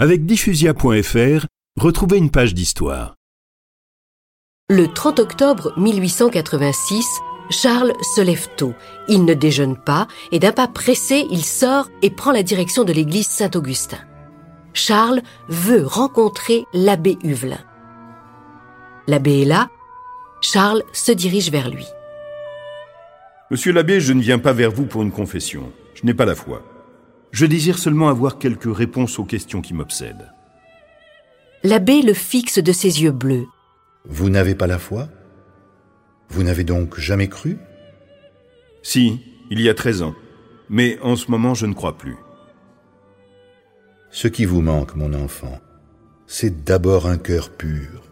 Avec diffusia.fr, retrouvez une page d'histoire. Le 30 octobre 1886, Charles se lève tôt. Il ne déjeune pas et d'un pas pressé, il sort et prend la direction de l'église Saint-Augustin. Charles veut rencontrer l'abbé Huvelin. L'abbé est là. Charles se dirige vers lui. Monsieur l'abbé, je ne viens pas vers vous pour une confession. Je n'ai pas la foi. Je désire seulement avoir quelques réponses aux questions qui m'obsèdent. L'abbé le fixe de ses yeux bleus. Vous n'avez pas la foi? Vous n'avez donc jamais cru? Si, il y a 13 ans. Mais en ce moment, je ne crois plus. Ce qui vous manque, mon enfant, c'est d'abord un cœur pur.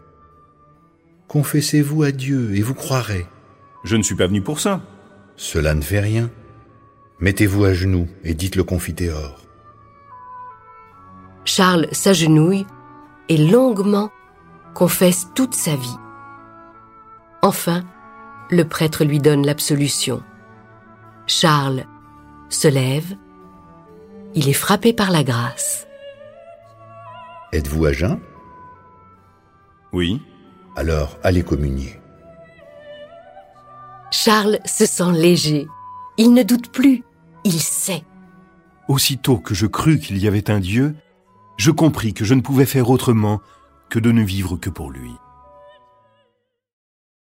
Confessez-vous à Dieu et vous croirez. Je ne suis pas venu pour ça. Cela ne fait rien. Mettez-vous à genoux et dites le confiteor. Charles s'agenouille et longuement confesse toute sa vie. Enfin, le prêtre lui donne l'absolution. Charles se lève. Il est frappé par la grâce. Êtes-vous à jeun? Oui. Alors allez communier. Charles se sent léger. Il ne doute plus. Il sait. Aussitôt que je crus qu'il y avait un Dieu, je compris que je ne pouvais faire autrement que de ne vivre que pour lui.